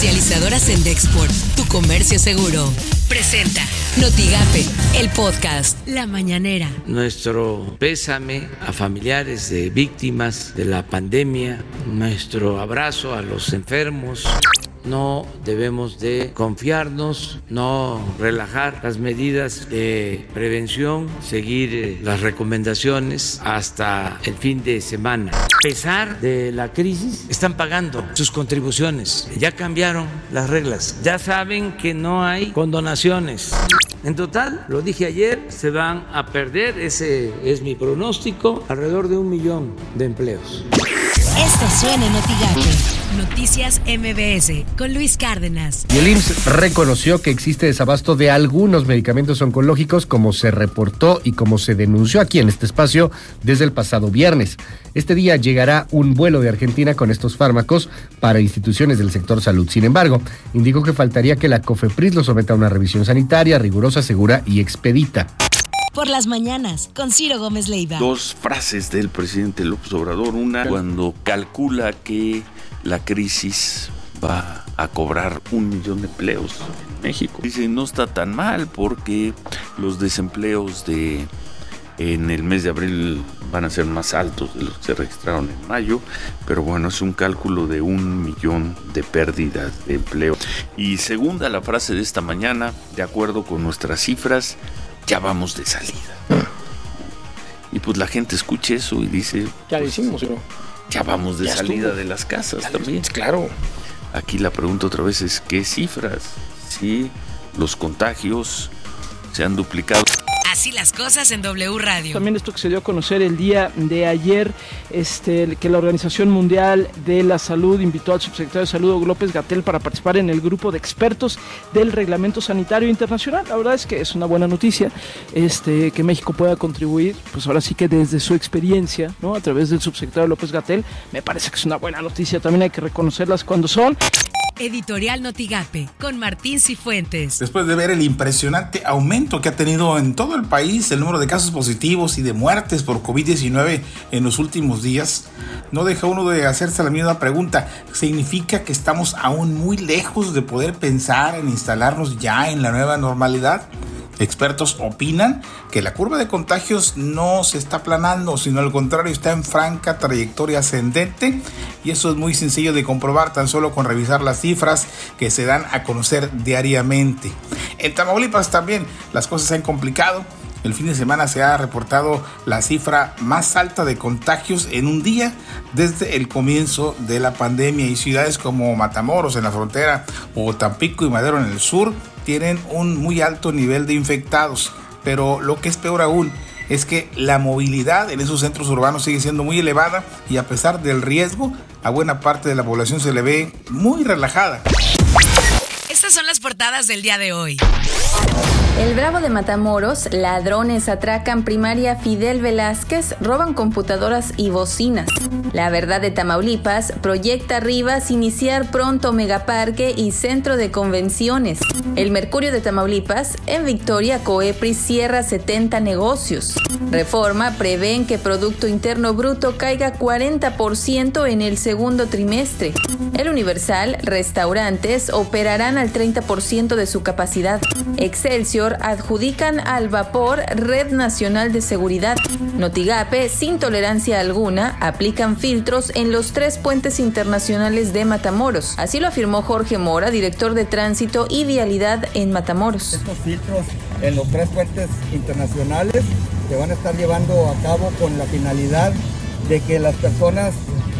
Comercializadoras en Dexport, tu comercio seguro. Presenta Notigape, el podcast La Mañanera. Nuestro pésame a familiares de víctimas de la pandemia, nuestro abrazo a los enfermos no debemos de confiarnos, no relajar las medidas de prevención, seguir eh, las recomendaciones hasta el fin de semana. A pesar de la crisis, están pagando sus contribuciones. Ya cambiaron las reglas. Ya saben que no hay condonaciones. En total, lo dije ayer, se van a perder, ese es mi pronóstico, alrededor de un millón de empleos. Esto suena en Noticias MBS con Luis Cárdenas. Y el IMSS reconoció que existe desabasto de algunos medicamentos oncológicos como se reportó y como se denunció aquí en este espacio desde el pasado viernes. Este día llegará un vuelo de Argentina con estos fármacos para instituciones del sector salud. Sin embargo, indicó que faltaría que la COFEPRIS lo someta a una revisión sanitaria rigurosa, segura y expedita por las mañanas con Ciro Gómez Leiva. Dos frases del presidente López Obrador. Una cuando calcula que la crisis va a cobrar un millón de empleos en México. Dice, no está tan mal porque los desempleos de en el mes de abril van a ser más altos de los que se registraron en mayo, pero bueno, es un cálculo de un millón de pérdidas de empleo. Y segunda la frase de esta mañana, de acuerdo con nuestras cifras, ya vamos de salida. Y pues la gente escucha eso y dice... Ya lo hicimos, ¿no? Ya vamos de salida de las casas también. Claro. Aquí la pregunta otra vez es, ¿qué cifras? Si los contagios se han duplicado. Así las cosas en W Radio. También esto que se dio a conocer el día de ayer, este, que la Organización Mundial de la Salud invitó al subsecretario de Salud López Gatel para participar en el grupo de expertos del Reglamento Sanitario Internacional. La verdad es que es una buena noticia este, que México pueda contribuir, pues ahora sí que desde su experiencia, ¿no? a través del subsecretario López Gatel, me parece que es una buena noticia. También hay que reconocerlas cuando son. Editorial Notigape, con Martín Cifuentes. Después de ver el impresionante aumento que ha tenido en todo el país el número de casos positivos y de muertes por COVID-19 en los últimos días, no deja uno de hacerse la misma pregunta. ¿Significa que estamos aún muy lejos de poder pensar en instalarnos ya en la nueva normalidad? Expertos opinan que la curva de contagios no se está aplanando, sino al contrario está en franca trayectoria ascendente y eso es muy sencillo de comprobar tan solo con revisar las cifras que se dan a conocer diariamente. En Tamaulipas también las cosas se han complicado. El fin de semana se ha reportado la cifra más alta de contagios en un día desde el comienzo de la pandemia y ciudades como Matamoros en la frontera o Tampico y Madero en el sur tienen un muy alto nivel de infectados, pero lo que es peor aún es que la movilidad en esos centros urbanos sigue siendo muy elevada y a pesar del riesgo, a buena parte de la población se le ve muy relajada. Estas son las portadas del día de hoy. El Bravo de Matamoros, ladrones atracan primaria Fidel Velázquez, roban computadoras y bocinas. La Verdad de Tamaulipas proyecta Rivas iniciar pronto megaparque y centro de convenciones. El Mercurio de Tamaulipas, en Victoria Coepris cierra 70 negocios. Reforma prevén que Producto Interno Bruto caiga 40% en el segundo trimestre. El Universal, restaurantes operarán al 30% de su capacidad. Adjudican al vapor Red Nacional de Seguridad. Notigape, sin tolerancia alguna, aplican filtros en los tres puentes internacionales de Matamoros. Así lo afirmó Jorge Mora, director de Tránsito y Vialidad en Matamoros. Estos filtros en los tres puentes internacionales se van a estar llevando a cabo con la finalidad de que las personas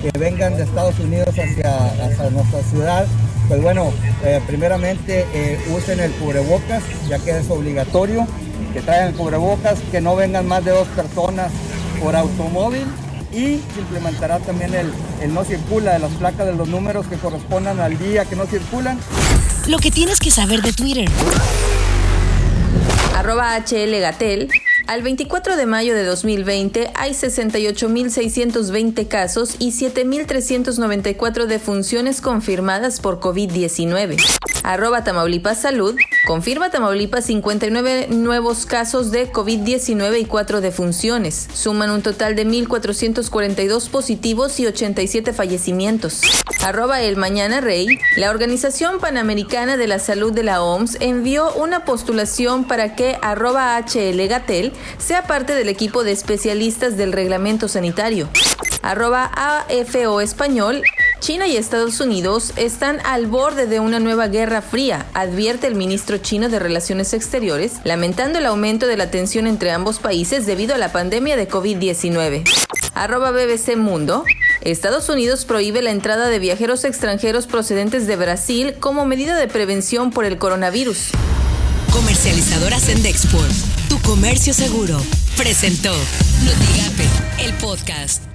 que vengan de Estados Unidos hacia nuestra ciudad pues bueno, eh, primeramente eh, usen el cubrebocas, ya que es obligatorio, que traigan el cubrebocas, que no vengan más de dos personas por automóvil y se implementará también el, el no circula de las placas de los números que correspondan al día que no circulan. Lo que tienes que saber de Twitter. Arroba HL Gatel al 24 de mayo de 2020 hay 68.620 casos y 7.394 defunciones confirmadas por COVID-19. Arroba Tamaulipas Salud Confirma Tamaulipas 59 nuevos casos de COVID-19 y 4 defunciones. Suman un total de 1.442 positivos y 87 fallecimientos. Arroba el Mañana Rey. La Organización Panamericana de la Salud de la OMS envió una postulación para que arroba HL Gatel sea parte del equipo de especialistas del reglamento sanitario. Arroba AFO Español China y Estados Unidos están al borde de una nueva guerra fría, advierte el ministro chino de Relaciones Exteriores, lamentando el aumento de la tensión entre ambos países debido a la pandemia de COVID-19. Arroba BBC Mundo. Estados Unidos prohíbe la entrada de viajeros extranjeros procedentes de Brasil como medida de prevención por el coronavirus. Comercializadora Sendexport, tu comercio seguro, presentó Notigape, el podcast.